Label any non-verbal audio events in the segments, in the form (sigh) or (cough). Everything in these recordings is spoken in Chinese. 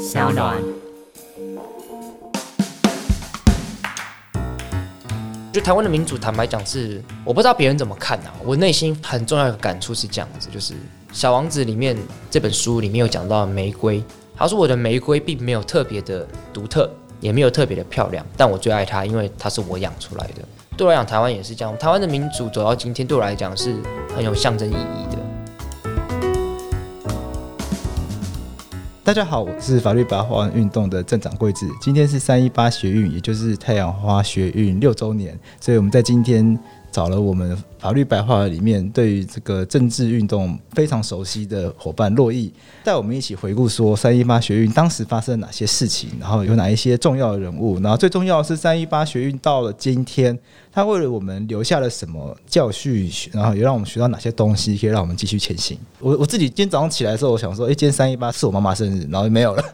小暖。就台湾的民主，坦白讲是，我不知道别人怎么看啊。我内心很重要的感触是这样子，就是《小王子》里面这本书里面有讲到玫瑰，他说我的玫瑰并没有特别的独特，也没有特别的漂亮，但我最爱它，因为它是我养出来的。对我来讲，台湾也是这样。台湾的民主走到今天，对我来讲是很有象征意义的。大家好，我是法律白话运动的镇长桂子。今天是三一八学运，也就是太阳花学运六周年，所以我们在今天找了我们法律白话里面对于这个政治运动非常熟悉的伙伴珞亦，带我们一起回顾说三一八学运当时发生了哪些事情，然后有哪一些重要的人物，然后最重要的是三一八学运到了今天。他为了我们留下了什么教训，然后也让我们学到哪些东西，可以让我们继续前行。(laughs) 我我自己今天早上起来的时候，我想说，哎，今天三一八是我妈妈生日，然后没有了。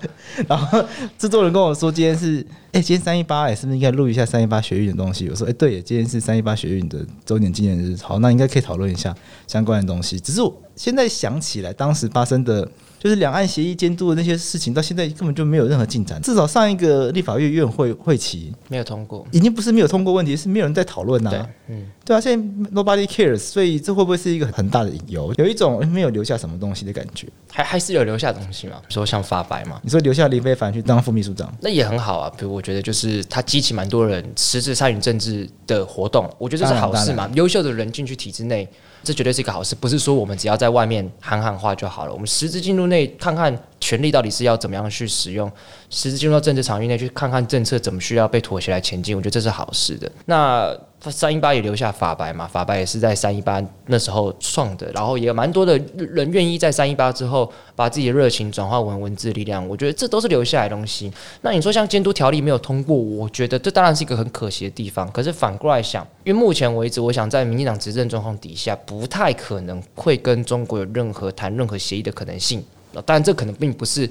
然后制作人跟我说，今天是，哎，今天三一八，哎，是不是应该录一下三一八学运的东西？我说，哎，对，今天是三一八学运的周年纪念日，好，那应该可以讨论一下相关的东西。只是我现在想起来，当时发生的。就是两岸协议监督的那些事情，到现在根本就没有任何进展。至少上一个立法院院会会期没有通过，已经不是没有通过问题，是没有人在讨论呐。对，嗯，对啊，现在 nobody cares，所以这会不会是一个很大的隐忧？有一种没有留下什么东西的感觉。还还是有留下东西嘛？比如说像发白嘛？你说留下林非凡去当副秘书长，那也很好啊。比如我觉得就是他激起蛮多人实质参与政治的活动，我觉得这是好事嘛。优秀的人进去体制内。这绝对是一个好事，不是说我们只要在外面喊喊话就好了。我们实质进入内看看权力到底是要怎么样去使用，实质进入到政治场域内去看看政策怎么需要被妥协来前进。我觉得这是好事的。那。三一八也留下法白嘛，法白也是在三一八那时候创的，然后也蛮多的人愿意在三一八之后把自己的热情转化为文字力量，我觉得这都是留下来的东西。那你说像监督条例没有通过，我觉得这当然是一个很可惜的地方。可是反过来想，因为目前为止，我想在民进党执政状况底下，不太可能会跟中国有任何谈任何协议的可能性。当然，这可能并不是。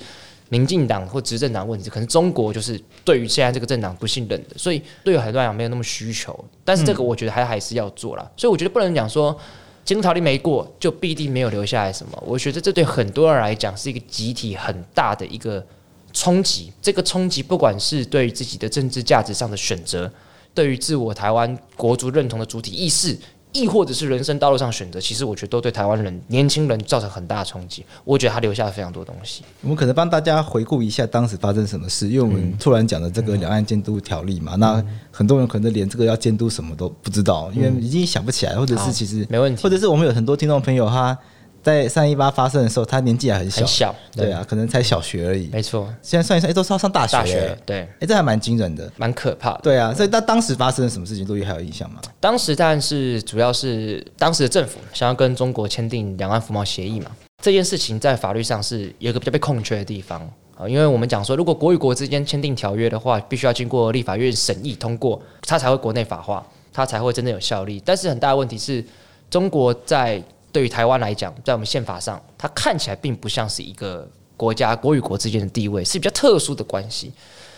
民进党或执政党问题，可能中国就是对于现在这个政党不信任的，所以对于很多人来讲没有那么需求。但是这个我觉得还还是要做了，所以我觉得不能讲说监督条例没过就必定没有留下来什么。我觉得这对很多人来讲是一个集体很大的一个冲击。这个冲击不管是对于自己的政治价值上的选择，对于自我台湾国族认同的主体意识。亦或者是人生道路上选择，其实我觉得都对台湾人、年轻人造成很大的冲击。我觉得他留下了非常多东西。我们可能帮大家回顾一下当时发生什么事，因为我们突然讲的这个两岸监督条例嘛，嗯、那很多人可能连这个要监督什么都不知道，因为已经想不起来，或者是其实没问题，或者是我们有很多听众朋友他。在三一八发生的时候，他年纪还很小，很小，对啊，可能才小学而已。没错，现在算一算，哎，都是要上大学，大学，对，哎，这还蛮惊人的，蛮可怕的。对啊，所以那当时发生了什么事情，陆毅还有印象吗？当时当然是主要是当时的政府想要跟中国签订两岸服贸协议嘛，这件事情在法律上是有一个比较被空缺的地方啊，因为我们讲说，如果国与国之间签订条约的话，必须要经过立法院审议通过，它才会国内法化，它才会真正有效力。但是很大的问题是，中国在对于台湾来讲，在我们宪法上，它看起来并不像是一个国家，国与国之间的地位是比较特殊的关系。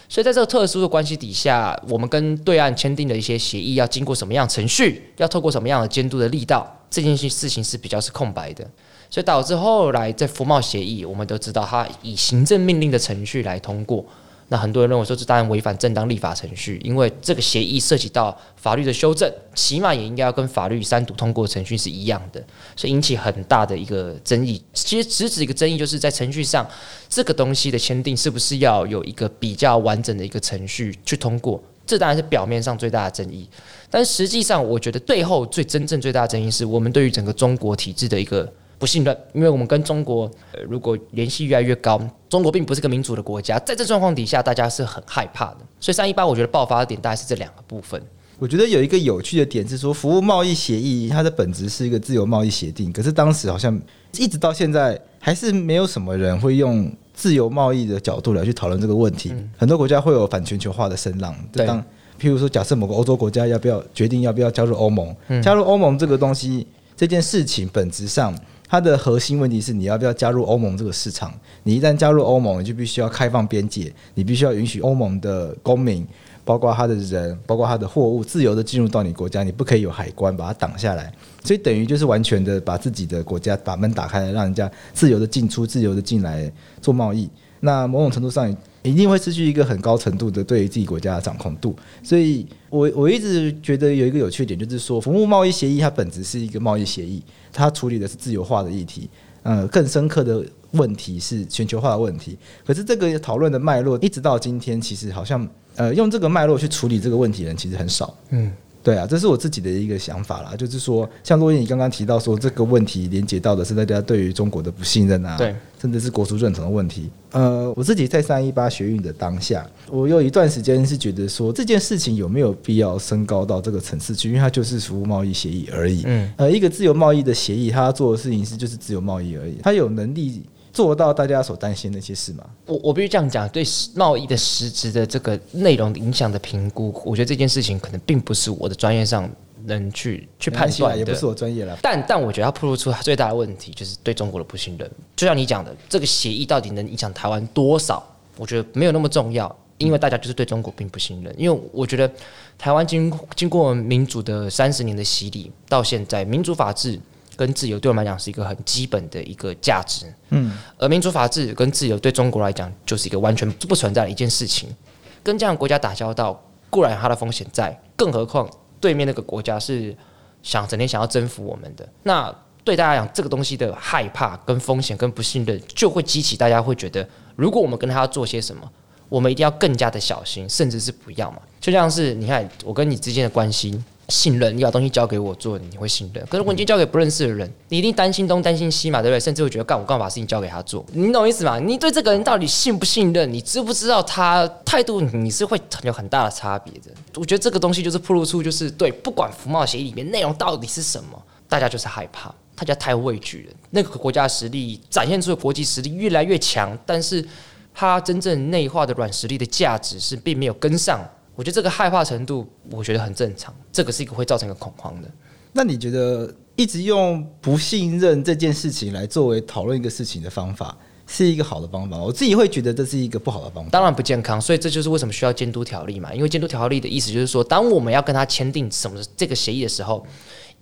所以在这个特殊的关系底下，我们跟对岸签订的一些协议，要经过什么样的程序，要透过什么样的监督的力道，这件事情是比较是空白的。所以导致后来在服贸协议，我们都知道它以行政命令的程序来通过。那很多人认为说，这当然违反正当立法程序，因为这个协议涉及到法律的修正，起码也应该要跟法律三读通过程序是一样的，所以引起很大的一个争议。其实直指一个争议，就是在程序上，这个东西的签订是不是要有一个比较完整的一个程序去通过？这当然是表面上最大的争议，但实际上，我觉得背后最真正最大的争议是我们对于整个中国体制的一个。不信任，因为我们跟中国，呃，如果联系越来越高，中国并不是个民主的国家，在这状况底下，大家是很害怕的。所以三一八，我觉得爆发的点大概是这两个部分。我觉得有一个有趣的点是说，服务贸易协议它的本质是一个自由贸易协定，可是当时好像一直到现在还是没有什么人会用自由贸易的角度来去讨论这个问题。嗯、很多国家会有反全球化的声浪，对当譬如说，假设某个欧洲国家要不要决定要不要加入欧盟，嗯、加入欧盟这个东西，这件事情本质上。它的核心问题是你要不要加入欧盟这个市场？你一旦加入欧盟，你就必须要开放边界，你必须要允许欧盟的公民，包括他的人，包括他的货物，自由的进入到你国家，你不可以有海关把它挡下来。所以等于就是完全的把自己的国家把门打开来，让人家自由的进出、自由的进来做贸易。那某种程度上一定会失去一个很高程度的对于自己国家的掌控度。所以我我一直觉得有一个有趣点，就是说，服务贸易协议它本质是一个贸易协议，它处理的是自由化的议题。呃，更深刻的问题是全球化的问题。可是这个讨论的脉络一直到今天，其实好像呃用这个脉络去处理这个问题的人其实很少。嗯。对啊，这是我自己的一个想法啦，就是说，像洛伊你刚刚提到说这个问题连接到的是大家对于中国的不信任啊，对，甚至是国族认同的问题。呃，我自己在三一八学运的当下，我有一段时间是觉得说这件事情有没有必要升高到这个层次去，因为它就是服务贸易协议而已。嗯，呃，一个自由贸易的协议，它做的事情是就是自由贸易而已，它有能力。做到大家所担心的那些事吗？我我必须这样讲，对贸易的实质的这个内容影响的评估，我觉得这件事情可能并不是我的专业上能去去判断的，也不是我专业了。但但我觉得它暴露出最大的问题，就是对中国的不信任。就像你讲的，这个协议到底能影响台湾多少？我觉得没有那么重要，因为大家就是对中国并不信任。因为我觉得台湾经经过民主的三十年的洗礼，到现在民主法治。跟自由对我们来讲是一个很基本的一个价值，嗯，而民主法治跟自由对中国来讲就是一个完全不存在的一件事情。跟这样的国家打交道固然有它的风险在，更何况对面那个国家是想整天想要征服我们的，那对大家讲这个东西的害怕、跟风险、跟不信任，就会激起大家会觉得，如果我们跟他要做些什么，我们一定要更加的小心，甚至是不要嘛。就像是你看我跟你之间的关系。信任，你把东西交给我做，你会信任。可是我已经交给不认识的人，你一定担心东担心西嘛，对不对？甚至会觉得干我干嘛把事情交给他做，你懂意思吗？你对这个人到底信不信任？你知不知道他态度？你是会有很大的差别的。我觉得这个东西就是暴露出，就是对，不管服贸协议里面内容到底是什么，大家就是害怕，大家太畏惧了。那个国家实力展现出的国际实力越来越强，但是它真正内化的软实力的价值是并没有跟上。我觉得这个害怕程度，我觉得很正常。这个是一个会造成一个恐慌的。那你觉得一直用不信任这件事情来作为讨论一个事情的方法，是一个好的方法？我自己会觉得这是一个不好的方法，当然不健康。所以这就是为什么需要监督条例嘛。因为监督条例的意思就是说，当我们要跟他签订什么这个协议的时候。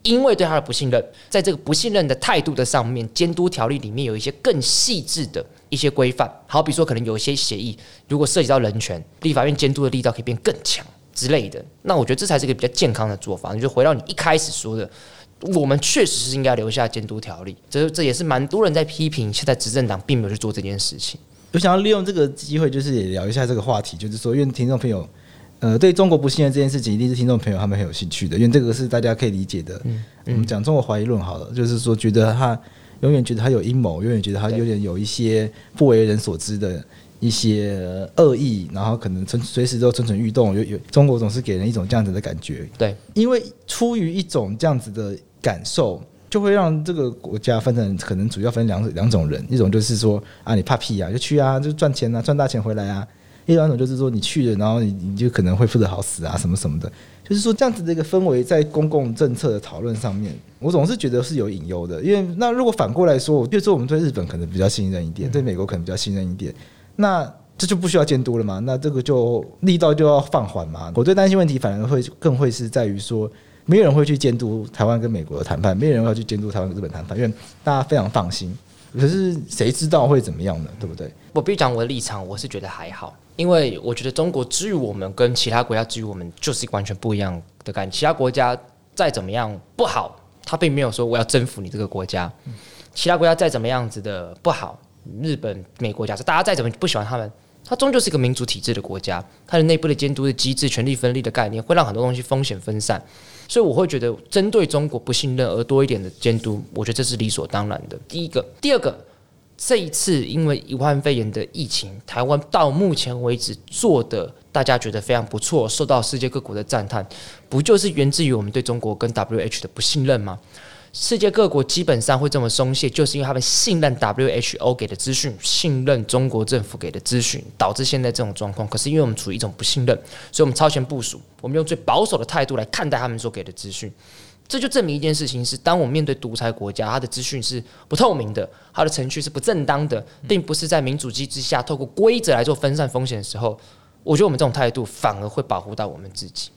因为对他的不信任，在这个不信任的态度的上面，监督条例里面有一些更细致的一些规范。好比说，可能有一些协议，如果涉及到人权，立法院监督的力道可以变更强之类的。那我觉得这才是一个比较健康的做法。你就回到你一开始说的，我们确实是应该留下监督条例。这这也是蛮多人在批评现在执政党并没有去做这件事情。我想要利用这个机会，就是也聊一下这个话题，就是说，因为听众朋友。呃，对中国不信任这件事情，一定是听众朋友他们很有兴趣的，因为这个是大家可以理解的。嗯嗯、我们讲中国怀疑论好了，就是说觉得他永远觉得他有阴谋，永远觉得他有点有一些不为人所知的一些恶意，然后可能存随时都蠢蠢欲动。有有中国总是给人一种这样子的感觉。对，因为出于一种这样子的感受，就会让这个国家分成可能主要分两两种人，一种就是说啊，你怕屁啊，就去啊，就赚钱啊，赚大钱回来啊。另外一种就是说，你去了，然后你你就可能会负责好死啊，什么什么的。就是说，这样子的一个氛围，在公共政策的讨论上面，我总是觉得是有隐忧的。因为那如果反过来说，比如说我们对日本可能比较信任一点，对美国可能比较信任一点，那这就不需要监督了嘛？那这个就力道就要放缓嘛？我最担心问题反而会更会是在于说，没有人会去监督台湾跟美国的谈判，没有人会去监督台湾跟日本谈判，因为大家非常放心。可是谁知道会怎么样呢？对不对？我必须讲我的立场，我是觉得还好。因为我觉得中国之于我们跟其他国家之于我们就是一个完全不一样的感觉。其他国家再怎么样不好，他并没有说我要征服你这个国家。其他国家再怎么样子的不好，日本、美国假设大家再怎么不喜欢他们，他终究是一个民主体制的国家，它的内部的监督的机制、权力分立的概念，会让很多东西风险分散。所以我会觉得，针对中国不信任而多一点的监督，我觉得这是理所当然的。第一个，第二个。这一次因为武汉肺炎的疫情，台湾到目前为止做的，大家觉得非常不错，受到世界各国的赞叹，不就是源自于我们对中国跟 WHO 的不信任吗？世界各国基本上会这么松懈，就是因为他们信任 WHO 给的资讯，信任中国政府给的资讯，导致现在这种状况。可是因为我们处于一种不信任，所以我们超前部署，我们用最保守的态度来看待他们所给的资讯。这就证明一件事情是：当我们面对独裁国家，它的资讯是不透明的，它的程序是不正当的，并不是在民主机制下透过规则来做分散风险的时候，我觉得我们这种态度反而会保护到我们自己。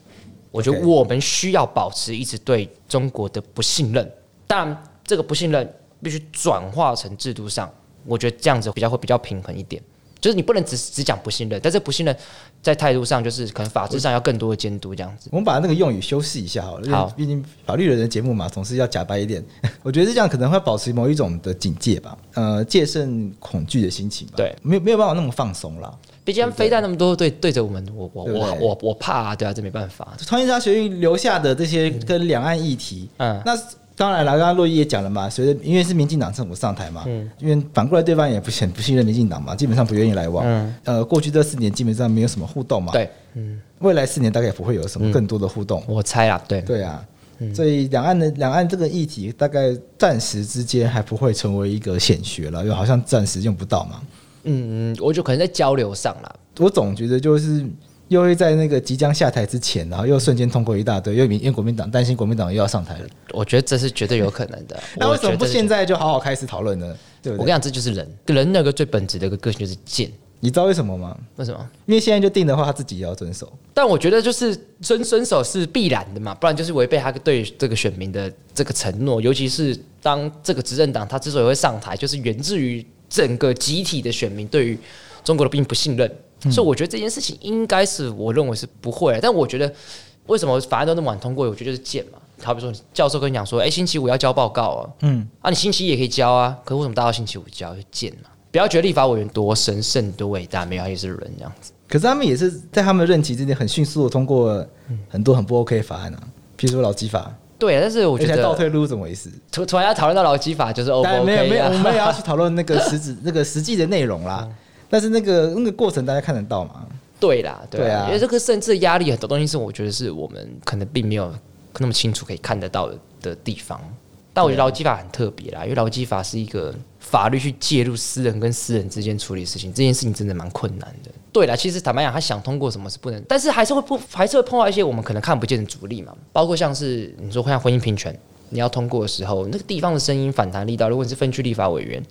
我觉得我们需要保持一直对中国的不信任，但这个不信任必须转化成制度上，我觉得这样子比较会比较平衡一点。就是你不能只只讲不信任，但是不信任在态度上就是可能法制上要更多的监督这样子。我们把那个用语修饰一下好了，好，毕竟法律人的节目嘛，总是要假白一点。我觉得这样，可能会保持某一种的警戒吧，呃，戒慎恐惧的心情吧。对，没有没有办法那么放松了。毕竟飞弹那么多对对着我们，我我我我我怕啊，对啊，这没办法。创新学运留下的这些跟两岸议题，嗯，那。当然了，刚刚洛伊也讲了嘛，随着因为是民进党政府上台嘛，嗯，因为反过来对方也不很不信任民进党嘛，基本上不愿意来往，嗯，呃，过去这四年基本上没有什么互动嘛，对，嗯，未来四年大概也不会有什么更多的互动，嗯、我猜啊，对，对啊，嗯、所以两岸的两岸这个议题大概暂时之间还不会成为一个显学了，又好像暂时用不到嘛，嗯，我就可能在交流上了，我总觉得就是。又会在那个即将下台之前，然后又瞬间通过一大堆，因为因为国民党担心国民党又要上台了。我觉得这是绝对有可能的。(laughs) 那为什么不现在就好好开始讨论呢？对不对？我跟你讲，这就是人，人那个最本质的一个个性就是贱。你知道为什么吗？为什么？因为现在就定的话，他自己也要遵守。但我觉得就是遵遵守是必然的嘛，不然就是违背他对这个选民的这个承诺。尤其是当这个执政党他之所以会上台，就是源自于整个集体的选民对于中国的并不信任。嗯、所以我觉得这件事情应该是我认为是不会，但我觉得为什么法案都那么晚通过？我觉得就是贱嘛。好比说，教授跟你讲说，哎、欸，星期五要交报告啊，嗯，啊，你星期一也可以交啊，可是为什么大到星期五交？就贱嘛。不要觉得立法委员多神圣多伟大，没有，他也是人这样子。可是他们也是在他们的任期之内很迅速的通过很多很不 OK 的法案啊，譬如说劳基法。对，但是我觉得倒退路怎么回事？突突然要讨论到劳基法，就是 OK，没有没有，我们也要去讨论那个实质 (laughs) 那个实际的内容啦。嗯但是那个那个过程大家看得到吗？对啦，对啊，因为这个甚至压力很多东西是我觉得是我们可能并没有那么清楚可以看得到的的地方。但我觉得劳基法很特别啦，因为劳基法是一个法律去介入私人跟私人之间处理事情，这件事情真的蛮困难的。对啦，其实坦白讲，他想通过什么是不能，但是还是会不还是会碰到一些我们可能看不见的阻力嘛，包括像是你说像婚姻平权，你要通过的时候，那个地方的声音反弹力道，如果你是分区立法委员。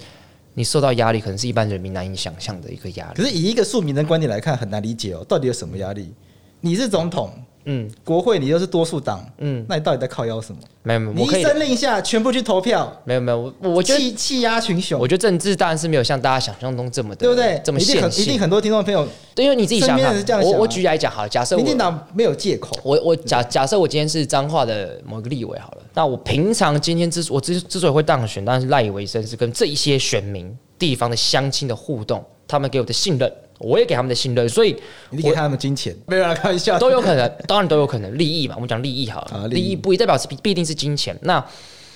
你受到压力，可能是一般人民难以想象的一个压力。可是以一个庶民的观点来看，很难理解哦，到底有什么压力？你是总统。嗯，国会你又是多数党，嗯，那你到底在靠腰什么？没有没有，你一声令下，全部去投票。没有没有，我我觉得气气压群雄。我觉得政治当然是没有像大家想象中这么的，对不对？这么现实。一定很多听众朋友，对，因为你自己想想，我我举例来讲好了，假设民进党没有借口，我我假假设我今天是彰化的某个立委好了，那我平常今天之我之之所以会当选，当然是赖以为生，是跟这一些选民、地方的乡亲的互动，他们给我的信任。我也给他们的信任，所以你给他们金钱，没有开玩笑，都有可能，(laughs) 当然都有可能，利益嘛，我们讲利益好了，啊、利益，利益不一代表是必必定是金钱。那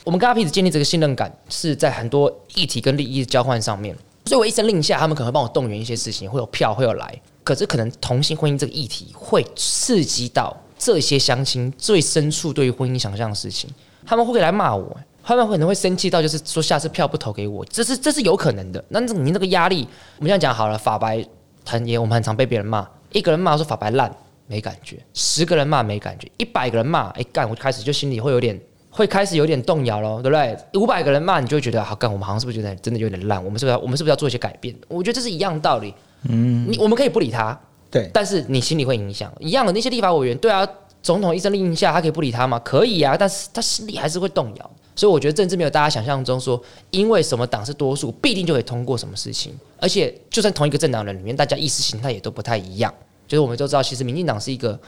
我们跟阿 P 子建立这个信任感，是在很多议题跟利益的交换上面。所以我一声令下，他们可能会帮我动员一些事情，会有票会有来。可是可能同性婚姻这个议题会刺激到这些相亲最深处对于婚姻想象的事情，他们会来骂我。他们可能会生气到，就是说下次票不投给我，这是这是有可能的。那你那个压力，我们这样讲好了，法白很也，我们很常被别人骂，一个人骂说法白烂没感觉，十个人骂没感觉，一百个人骂，哎干，我就开始就心里会有点，会开始有点动摇咯，对不对？五百个人骂，你就会觉得好干，我们好像是不是觉得真的有点烂？我们是不是要我们是不是要做一些改变？我觉得这是一样道理。嗯，你我们可以不理他，对，但是你心里会影响一样的那些立法委员，对啊，总统一声令下，他可以不理他吗？可以啊，但是他心里还是会动摇。所以我觉得政治没有大家想象中说，因为什么党是多数，必定就可以通过什么事情。而且，就算同一个政党人里面，大家意识形态也都不太一样。就是我们都知道，其实民进党是一个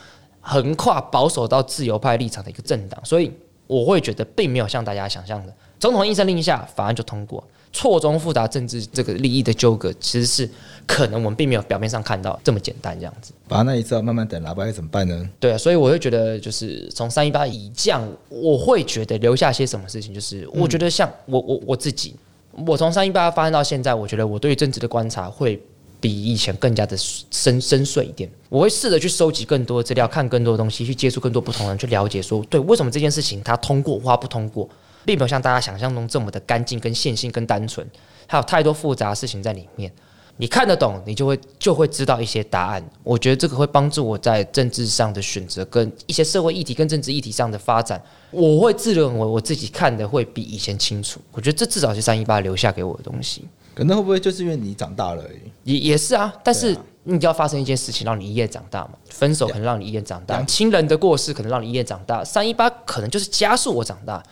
横跨保守到自由派立场的一个政党，所以我会觉得并没有像大家想象的，总统一声令下，法案就通过。错综复杂政治这个利益的纠葛，其实是可能我们并没有表面上看到这么简单这样子。把那一招慢慢等，喇叭该怎么办呢？对啊，所以我会觉得，就是从三一八以降，我会觉得留下些什么事情，就是我觉得像我我我自己，我从三一八发生到现在，我觉得我对于政治的观察会比以前更加的深深邃一点。我会试着去收集更多的资料，看更多的东西，去接触更多不同人，去了解说，对，为什么这件事情它通过或不通过。并没有像大家想象中这么的干净、跟线性、跟单纯，还有太多复杂的事情在里面。你看得懂，你就会就会知道一些答案。我觉得这个会帮助我在政治上的选择，跟一些社会议题、跟政治议题上的发展。我会自认为我自己看的会比以前清楚。我觉得这至少是三一八留下给我的东西。可能会不会就是因为你长大了而已？也也是啊，但是你就要发生一件事情，让你一夜长大嘛。分手可能让你一夜长大，亲人的过世可能让你一夜长大。三一八可能就是加速我长大。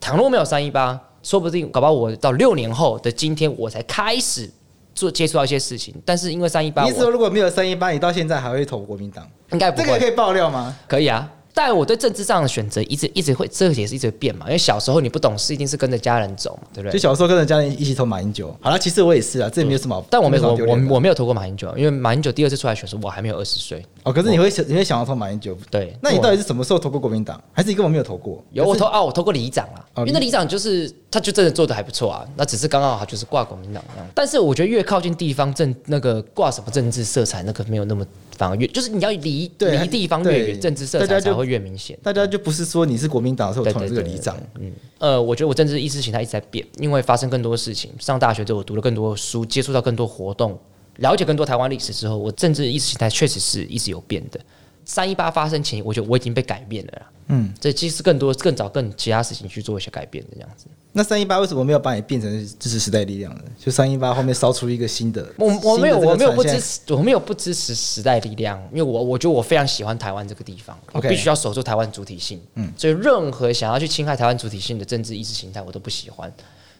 倘若没有三一八，说不定搞不好我到六年后的今天，我才开始做接触到一些事情，但是因为三一八，你说如果没有三一八，你到现在还会投国民党？应该不会。这个可以爆料吗？可以啊。但我对政治上的选择一直一直会，这个也是一直变嘛。因为小时候你不懂事，一定是跟着家人走嘛，对不对？就小时候跟着家人一起投马英九。好了，其实我也是啊，这也没有什么。嗯、但我没有我我我没有投过马英九，因为马英九第二次出来选时，我还没有二十岁。哦，可是你会想你会想要投马英九？对。那你到底是什么时候投过国民党？还是你根本没有投过？有我投啊，我投过里长啊，哦、因为那里长就是他就真的做的还不错啊。那只是刚刚好就是挂国民党那样。但是我觉得越靠近地方政那个挂什么政治色彩，那个没有那么。反而越就是你要离离地方越远，政治色彩才会越明显。大家就不是说你是国民党的时候投这个里长，嗯，呃，我觉得我政治意识形态一直在变，因为发生更多事情。上大学之后，我读了更多书，接触到更多活动，了解更多台湾历史之后，我政治意识形态确实是一直有变的。三一八发生前，我觉得我已经被改变了啦。嗯，这其实更多、更早、更其他事情去做一些改变的这样子。那三一八为什么没有把你变成支持时代力量呢？就三一八后面烧出一个新的，我我没有我没有不支持，我没有不支持时代力量，因为我我觉得我非常喜欢台湾这个地方，我必须要守住台湾主体性。嗯，所以任何想要去侵害台湾主体性的政治意识形态，我都不喜欢。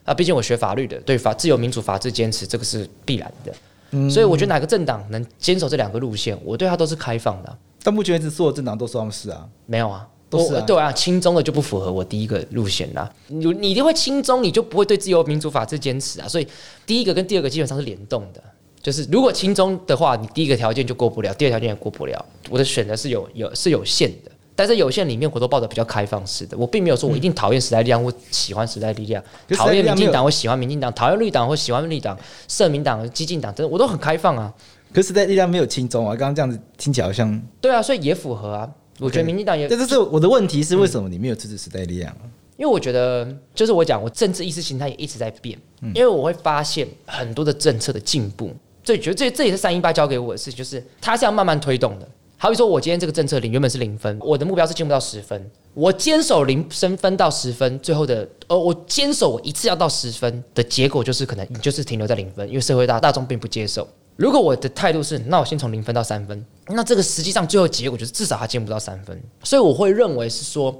啊，毕竟我学法律的，对法自由民主法治坚持这个是必然的。嗯，所以我觉得哪个政党能坚守这两个路线，我对他都是开放的啊。到目前为止，所有政党都说他们是啊，没有啊，都是啊。对啊，亲中的就不符合我第一个路线啦。你你一定会亲中，你就不会对自由民主法治坚持啊。所以第一个跟第二个基本上是联动的，就是如果亲中的话，你第一个条件就过不了，第二条件也过不了。我的选择是有有是有限的，但是有限里面我都抱着比较开放式的，我并没有说我一定讨厌时代力量或喜欢时代力量，讨厌民进党我喜欢民进党，讨厌绿党或喜欢绿党，社民党、激进党，真的我都很开放啊。可是时代力量没有轻中啊，刚刚这样子听起来好像对啊，所以也符合啊。我觉得民进党也，但是我的问题是为什么你没有支持时代力量？因为我觉得就是我讲，我政治意识形态也一直在变，嗯、因为我会发现很多的政策的进步，所以觉得这这也是三一八教给我的事情，就是它是要慢慢推动的。好比说我今天这个政策零原本是零分，我的目标是进不到十分，我坚守零升分到十分，最后的呃我坚守我一次要到十分的结果就是可能你就是停留在零分，因为社会大大众并不接受。如果我的态度是，那我先从零分到三分，那这个实际上最后结果就是至少他进不到三分，所以我会认为是说，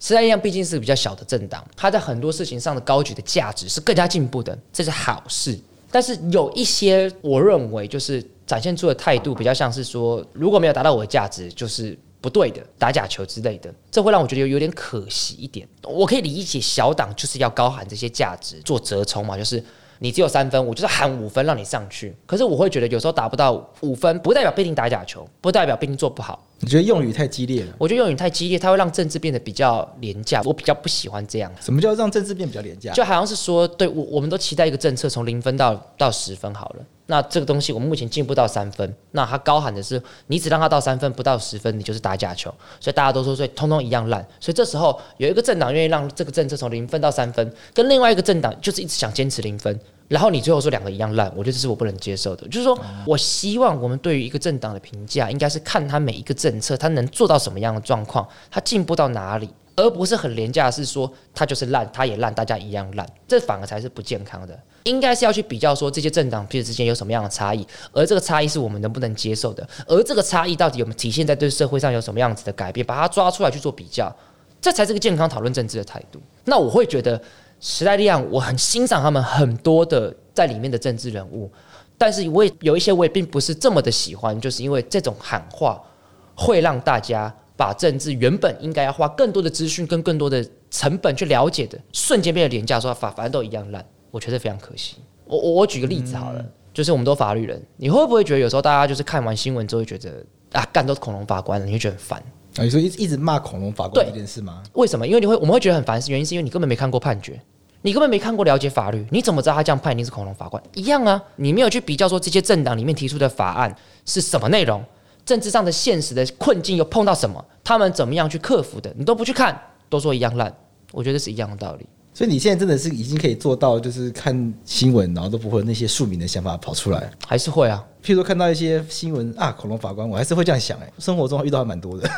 时代力量毕竟是比较小的政党，它在很多事情上的高举的价值是更加进步的，这是好事。但是有一些我认为就是展现出的态度比较像是说，如果没有达到我的价值，就是不对的，打假球之类的，这会让我觉得有有点可惜一点。我可以理解小党就是要高喊这些价值做折冲嘛，就是。你只有三分，我就是喊五分让你上去。可是我会觉得有时候达不到五分，不代表必定打假球，不代表必定做不好。你觉得用语太激烈了？我觉得用语太激烈，它会让政治变得比较廉价。我比较不喜欢这样。什么叫让政治变比较廉价？就好像是说，对我我们都期待一个政策从零分到到十分好了。那这个东西我们目前进不到三分，那他高喊的是你只让他到三分，不到十分，你就是打假球。所以大家都说，所以通通一样烂。所以这时候有一个政党愿意让这个政策从零分到三分，跟另外一个政党就是一直想坚持零分。然后你最后说两个一样烂，我觉得这是我不能接受的。就是说我希望我们对于一个政党的评价，应该是看他每一个政策，他能做到什么样的状况，他进步到哪里，而不是很廉价，是说他就是烂，他也烂，大家一样烂，这反而才是不健康的。应该是要去比较说这些政党彼此之间有什么样的差异，而这个差异是我们能不能接受的，而这个差异到底有没有体现在对社会上有什么样子的改变，把它抓出来去做比较，这才是个健康讨论政治的态度。那我会觉得。时代力量，我很欣赏他们很多的在里面的政治人物，但是我也有一些我也并不是这么的喜欢，就是因为这种喊话会让大家把政治原本应该要花更多的资讯跟更多的成本去了解的，瞬间变得廉价，说法反正都一样烂，我觉得非常可惜。我我我举个例子好了，嗯、就是我们都法律人，你会不会觉得有时候大家就是看完新闻之后觉得啊，干都是恐龙法官，你会觉得很烦？啊，你说一一直骂恐龙法官这件事吗？为什么？因为你会我们会觉得很烦，是原因是因为你根本没看过判决，你根本没看过了解法律，你怎么知道他这样判一定是恐龙法官？一样啊，你没有去比较说这些政党里面提出的法案是什么内容，政治上的现实的困境又碰到什么，他们怎么样去克服的，你都不去看，都说一样烂，我觉得是一样的道理。所以你现在真的是已经可以做到，就是看新闻然后都不会有那些庶民的想法跑出来，还是会啊？譬如说看到一些新闻啊，恐龙法官，我还是会这样想哎，生活中遇到还蛮多的。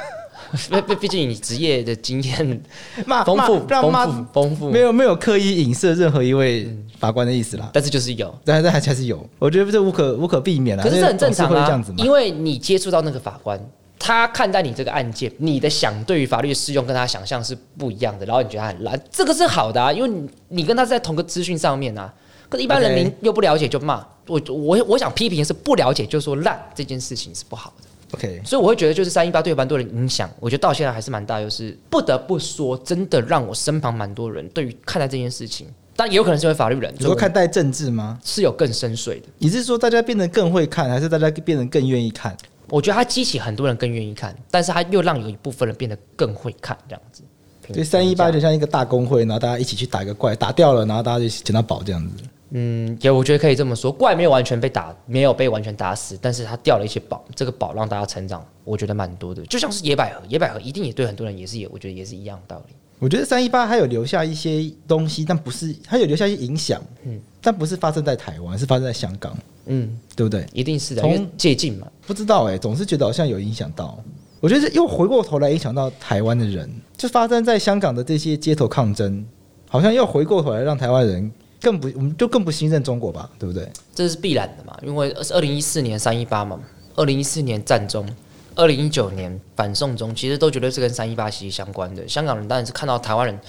(laughs) 毕毕毕竟你职业的经验 (laughs) 丰富丰富丰富，没有没有刻意影射任何一位法官的意思啦。但是就是有，但是还还是有，我觉得这无可无可避免啦。可是这很正常啊，因为你接触到那个法官，他看待你这个案件，你的想对于法律的适用跟他想象是不一样的，然后你觉得他很烂，这个是好的啊，因为你你跟他在同个资讯上面啊。可是一般人民又不了解就骂，我我我想批评的是不了解，就是说烂这件事情是不好的。OK，所以我会觉得就是三一八对蛮多人影响，我觉得到现在还是蛮大，就是不得不说，真的让我身旁蛮多人对于看待这件事情，但也有可能是因为法律人，你说看待政治吗？是有更深邃的。你是说大家变得更会看，还是大家变得更愿意看？我觉得它激起很多人更愿意看，但是它又让有一部分人变得更会看，这样子。所以，三一八就像一个大公会，然后大家一起去打一个怪，打掉了，然后大家就捡到宝这样子。嗯，也我觉得可以这么说，怪没有完全被打，没有被完全打死，但是他掉了一些宝，这个宝让大家成长，我觉得蛮多的。就像是野百合，野百合一定也对很多人也是也，我觉得也是一样的道理。我觉得三一八还有留下一些东西，但不是，它有留下一些影响，嗯，但不是发生在台湾，是发生在香港，嗯，对不对？一定是的，因为借镜嘛。不知道哎、欸，总是觉得好像有影响到。我觉得又回过头来影响到台湾的人，就发生在香港的这些街头抗争，好像又回过头来让台湾人。更不，我们就更不信任中国吧，对不对？这是必然的嘛，因为二零一四年三一八嘛，二零一四年战中，二零一九年反送中，其实都觉得是跟三一八息息相关的。香港人当然是看到台湾人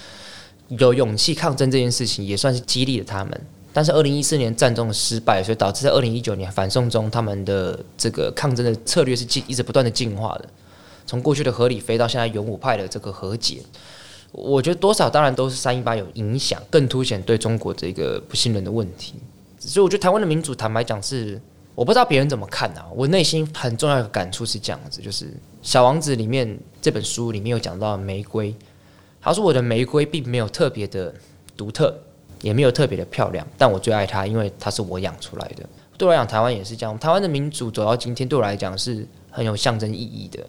有勇气抗争这件事情，也算是激励了他们。但是二零一四年战中的失败，所以导致在二零一九年反送中，他们的这个抗争的策略是进一直不断的进化的，从过去的合理飞到现在勇武派的这个和解。我觉得多少当然都是三一八有影响，更凸显对中国这个不信任的问题。所以我觉得台湾的民主，坦白讲是我不知道别人怎么看啊。我内心很重要的感触是这样子，就是《小王子》里面这本书里面有讲到玫瑰，他说我的玫瑰并没有特别的独特，也没有特别的漂亮，但我最爱它，因为它是我养出来的。对我来讲，台湾也是这样。台湾的民主走到今天，对我来讲是很有象征意义的。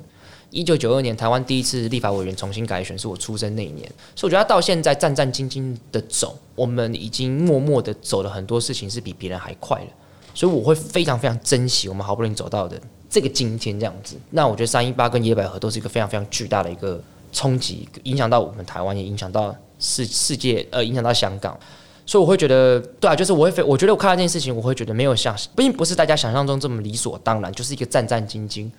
一九九二年，台湾第一次立法委员重新改选，是我出生那一年，所以我觉得他到现在战战兢兢的走，我们已经默默的走了很多事情，是比别人还快了，所以我会非常非常珍惜我们好不容易走到的这个今天这样子。那我觉得三一八跟野百合都是一个非常非常巨大的一个冲击，影响到我们台湾，也影响到世世界，呃，影响到香港，所以我会觉得，对啊，就是我会，我觉得我看到这件事情，我会觉得没有像，并不是大家想象中这么理所当然，就是一个战战兢兢。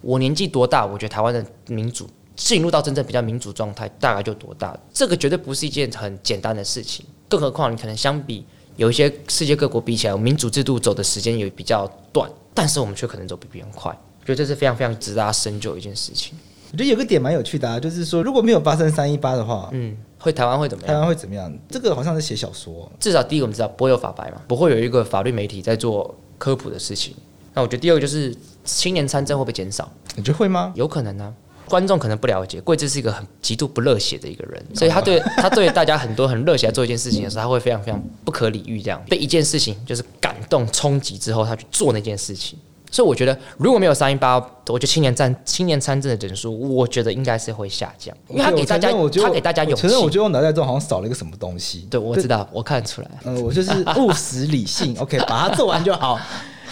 我年纪多大？我觉得台湾的民主进入到真正比较民主状态，大概就多大？这个绝对不是一件很简单的事情。更何况你可能相比有一些世界各国比起来，民主制度走的时间也比较短，但是我们却可能走比别人快。我觉得这是非常非常值得大家深究的一件事情。我觉得有个点蛮有趣的啊，就是说如果没有发生三一八的话，嗯，会台湾会怎么样？台湾会怎么样？这个好像是写小说。至少第一个我们知道不会有法白嘛，不会有一个法律媒体在做科普的事情。那我觉得第二个就是青年参政会不会减少？你觉得会吗？有可能呢、啊。观众可能不了解，桂枝是一个很极度不热血的一个人，所以他对他对大家很多很热血来做一件事情的时候，他会非常非常不可理喻，这样被一件事情就是感动冲击之后，他去做那件事情。所以我觉得如果没有三一八，我觉得青年战青年参政的人数，我觉得应该是会下降，因为他给大家他给大家勇气。承认，我觉得我脑袋中好像少了一个什么东西。对，我知道，我看得出来。嗯，我就是务实理性，OK，把它做完就好。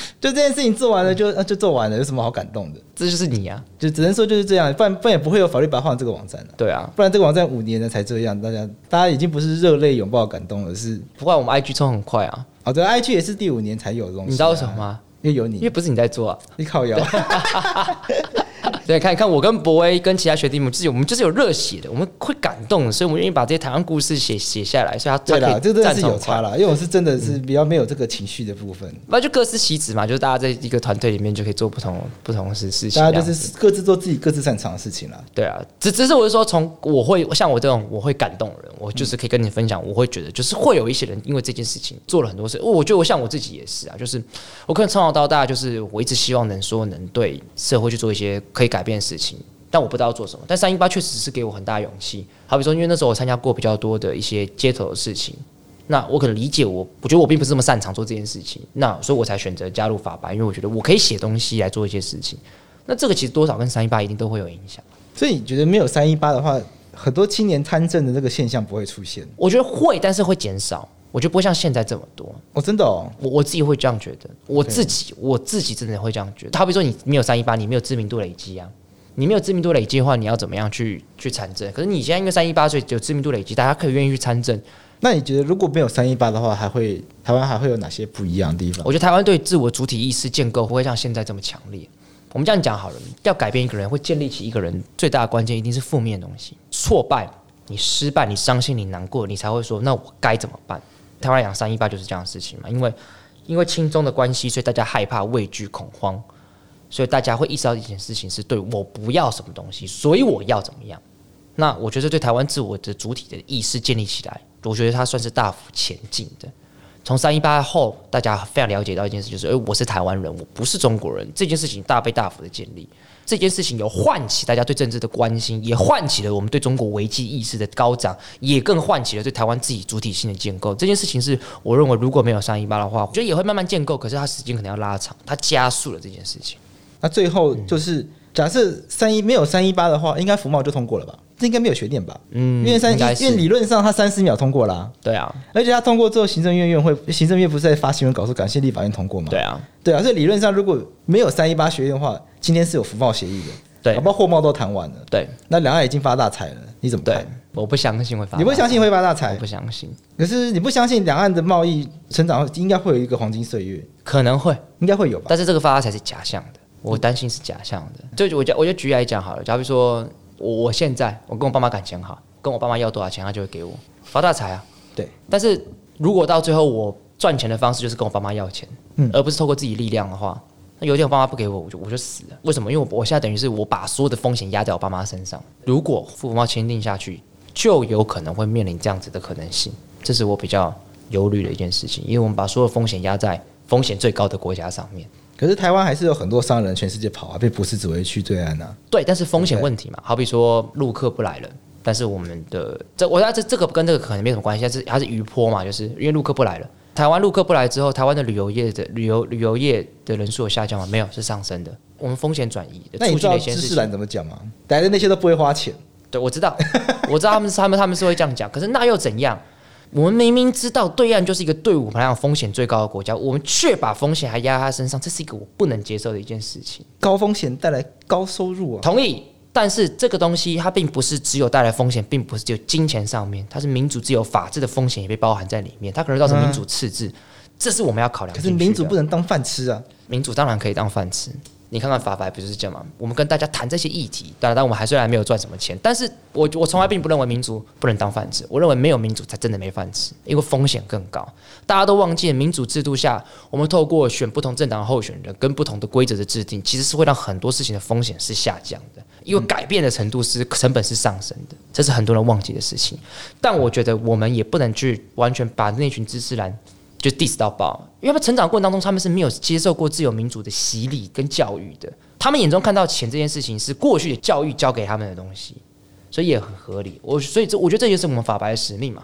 (laughs) 就这件事情做完了就，就就做完了，有什么好感动的？这就是你啊，就只能说就是这样，不然不然也不会有法律白话文这个网站了。对啊，不然这个网站五年了才这样，大家大家已经不是热泪拥抱感动了，是。不过我们 IG 冲很快啊，好的，IG 也是第五年才有的东西，啊。你知道为什么吗？因为有你，因为不是你在做啊，你靠腰。(laughs) 对，看一看我跟博威跟其他学弟们，自己我们就是有热血的，我们会感动，所以我们愿意把这些台湾故事写写下来。所以他对啦，这真的是有差啦，因为我是真的是比较没有这个情绪的部分。那、嗯、就各司其职嘛，就是大家在一个团队里面就可以做不同不同的事事情。大家就是各自做自己各自擅长的事情啦。对啊，只只是我是说，从我会像我这种我会感动的人，我就是可以跟你分享，我会觉得就是会有一些人因为这件事情做了很多事。我觉得我像我自己也是啊，就是我可能从小到大就是我一直希望能说能对社会去做一些可以改变事情。但我不知道要做什么，但三一八确实是给我很大勇气。好比说，因为那时候我参加过比较多的一些街头的事情，那我可能理解我，我觉得我并不是这么擅长做这件事情，那所以我才选择加入法白，因为我觉得我可以写东西来做一些事情。那这个其实多少跟三一八一定都会有影响。所以你觉得没有三一八的话，很多青年参政的这个现象不会出现？我觉得会，但是会减少。我觉得不会像现在这么多。哦，真的哦，我我自己会这样觉得，我自己我自己真的会这样觉得。好比说，你没有三一八，你没有知名度累积啊。你没有知名度累积的话，你要怎么样去去参政？可是你现在因为三一八所以有知名度累积，大家可以愿意去参政。那你觉得如果没有三一八的话，还会台湾还会有哪些不一样的地方？我觉得台湾对自我主体意识建构不会像现在这么强烈。我们这样讲好了，要改变一个人，会建立起一个人最大的关键一定是负面的东西，挫败，你失败，你伤心，你难过，你才会说那我该怎么办？台湾讲三一八就是这样的事情嘛，因为因为亲中的关系，所以大家害怕、畏惧、恐慌，所以大家会意识到一件事情是对我不要什么东西，所以我要怎么样。那我觉得对台湾自我的主体的意识建立起来，我觉得它算是大幅前进的。从三一八后，大家非常了解到一件事，就是哎，我是台湾人，我不是中国人。这件事情大被大幅的建立，这件事情有唤起大家对政治的关心，也唤起了我们对中国危机意识的高涨，也更唤起了对台湾自己主体性的建构。这件事情是我认为如果没有三一八的话，我觉得也会慢慢建构，可是它时间可能要拉长，它加速了这件事情。那最后就是假设三一没有三一八的话，应该服贸就通过了吧？这应该没有悬念吧？嗯，因为三一，因为理论上他三十秒通过啦、啊。对啊，而且他通过之后，行政院院会，行政院不是在发新闻稿说感谢立法院通过吗？对啊，对啊，所以理论上如果没有三一八学院的话，今天是有服贸协议的。对，好不好货贸都谈完了。对，那两岸已经发大财了，你怎么看？我不相信会发，你不相信会发大财？我不相信。可是你不相信两岸的贸易成长应该会有一个黄金岁月？可能会，应该会有吧？但是这个发大财是假象的，我担心是假象的。就我就我就举例来讲好了，假如说。我我现在我跟我爸妈感情好，跟我爸妈要多少钱，他就会给我发大财啊。对，但是如果到最后我赚钱的方式就是跟我爸妈要钱，嗯，而不是透过自己力量的话，那有一天我爸妈不给我，我就我就死了。为什么？因为我我现在等于是我把所有的风险压在我爸妈身上。如果父母要签订下去，就有可能会面临这样子的可能性，这是我比较忧虑的一件事情，因为我们把所有风险压在风险最高的国家上面。可是台湾还是有很多商人全世界跑啊，被不是只会去对岸啊。对，但是风险问题嘛，好比说陆客不来了，但是我们的这我觉得这这个跟这个可能没什么关系，但是它是余波嘛，就是因为陆客不来了，台湾陆客不来之后，台湾的旅游业的旅游旅游业的人数有下降吗？没有，是上升的。我们风险转移的，那你知道知识蓝怎么讲吗？来的那些都不会花钱。对，我知道，(laughs) 我知道他们是他们他们是会这样讲，可是那又怎样？我们明明知道对岸就是一个对我们来讲风险最高的国家，我们却把风险还压在他身上，这是一个我不能接受的一件事情。高风险带来高收入啊，同意。但是这个东西它并不是只有带来风险，并不是只有金钱上面，它是民主、自由、法治的风险也被包含在里面。它可能造成民主赤字，这是我们要考量。可是民主不能当饭吃啊，民主当然可以当饭吃。你看看法白不就是这样吗？我们跟大家谈这些议题，当然，但我们还虽然没有赚什么钱，但是我我从来并不认为民主不能当饭吃。我认为没有民主才真的没饭吃，因为风险更高。大家都忘记了民主制度下，我们透过选不同政党候选人跟不同的规则的制定，其实是会让很多事情的风险是下降的，因为改变的程度是成本是上升的，这是很多人忘记的事情。但我觉得我们也不能去完全把那群知识蓝。就 diss 到爆，因为他们成长过程当中，他们是没有接受过自由民主的洗礼跟教育的。他们眼中看到钱这件事情是过去的教育教给他们的东西，所以也很合理。我所以这我觉得这就是我们法白的使命嘛。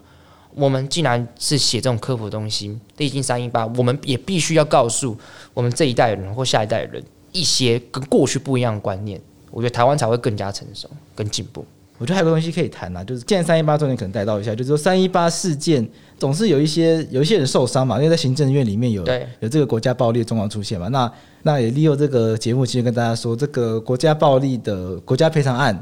我们既然是写这种科普的东西，历经三一八，我们也必须要告诉我们这一代人或下一代人一些跟过去不一样的观念。我觉得台湾才会更加成熟、更进步。我觉得还有个东西可以谈啊，就是现在三一八重点可能带到一下，就是说三一八事件总是有一些有一些人受伤嘛，因为在行政院里面有有这个国家暴力的状况出现嘛。那那也利用这个节目，其实跟大家说，这个国家暴力的国家赔偿案，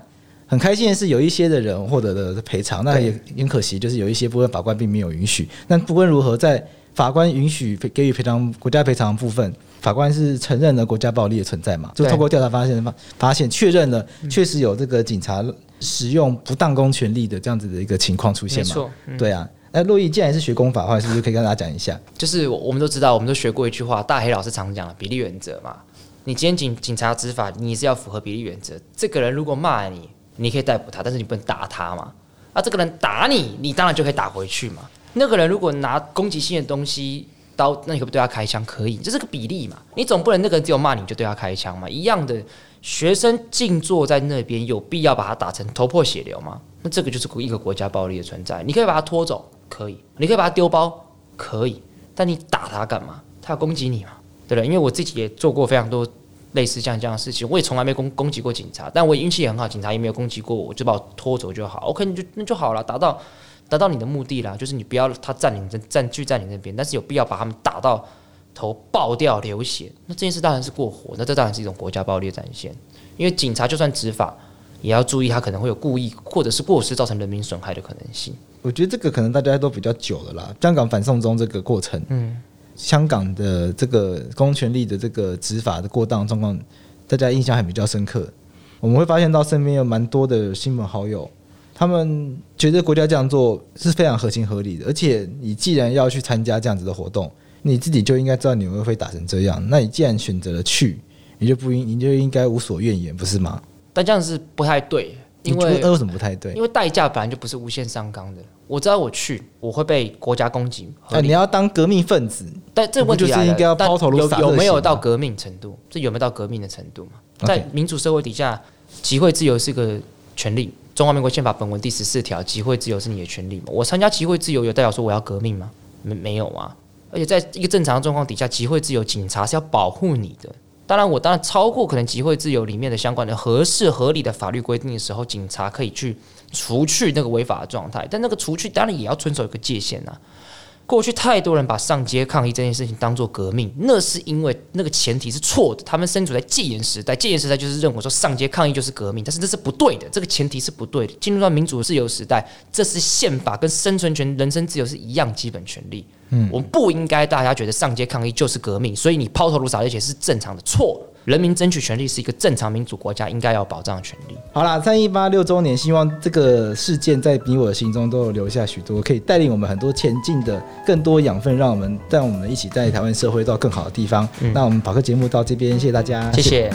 很开心的是有一些的人获得了赔偿，那也很可惜，就是有一些部分法官并没有允许。那不论如何，在法官允许给予赔偿国家赔偿的部分，法官是承认了国家暴力的存在嘛？就通过调查发现发发现确认了，确实有这个警察。使用不当公权力的这样子的一个情况出现嘛？嗯、对啊。那洛伊既然是学公法的话，是不是可以跟大家讲一下？就是我们都知道，我们都学过一句话，大黑老师常讲的比例原则嘛。你今天警警察执法，你是要符合比例原则。这个人如果骂你，你可以逮捕他，但是你不能打他嘛。啊，这个人打你，你当然就可以打回去嘛。那个人如果拿攻击性的东西刀，那你可不可以对他开枪？可以，这是个比例嘛。你总不能那个人只有骂你就对他开枪嘛。一样的。学生静坐在那边，有必要把他打成头破血流吗？那这个就是一个国家暴力的存在。你可以把他拖走，可以；你可以把他丢包，可以。但你打他干嘛？他要攻击你嘛？对不对？因为我自己也做过非常多类似像这样的事情，我也从来没攻攻击过警察，但我运气也很好，警察也没有攻击过我，我就把我拖走就好。OK，你就那就好了，达到达到你的目的了，就是你不要他占领占据在你那边，但是有必要把他们打到。头爆掉流血，那这件事当然是过火，那这当然是一种国家暴力的展现。因为警察就算执法，也要注意他可能会有故意或者是过失造成人民损害的可能性。我觉得这个可能大家都比较久了啦。香港反送中这个过程，嗯，香港的这个公权力的这个执法的过当状况，大家印象还比较深刻。我们会发现到身边有蛮多的亲朋好友，他们觉得国家这样做是非常合情合理的，而且你既然要去参加这样子的活动。你自己就应该知道纽约会打成这样。那你既然选择了去，你就不应你就应该无所怨言，不是吗？但这样是不太对，因为为什么不太对？因为代价本来就不是无限上纲的。我知道我去，我会被国家攻击。啊，你要当革命分子，但这个问题就是应该要抛头颅洒热血？有有没有到革命程度？这有没有到革命的程度嘛在民主社会底下，集会自由是个权利。中华民国宪法本文第十四条，集会自由是你的权利嘛？我参加集会自由，有代表说我要革命吗？没没有啊。而且在一个正常的状况底下，集会自由，警察是要保护你的。当然，我当然超过可能集会自由里面的相关的合适合理的法律规定的时候，警察可以去除去那个违法的状态。但那个除去当然也要遵守一个界限呐。过去太多人把上街抗议这件事情当做革命，那是因为那个前提是错的。他们身处在戒严时代，戒严时代就是认为说上街抗议就是革命，但是这是不对的，这个前提是不对的。进入到民主自由时代，这是宪法跟生存权、人身自由是一样基本权利。嗯，我们不应该大家觉得上街抗议就是革命，所以你抛头颅洒热血是正常的，错。人民争取权利是一个正常民主国家应该要保障的权利。好啦，三一八六周年，希望这个事件在你我的心中都有留下许多可以带领我们很多前进的更多养分，让我们带我们一起在台湾社会到更好的地方。嗯、那我们跑客节目到这边，谢谢大家。谢谢。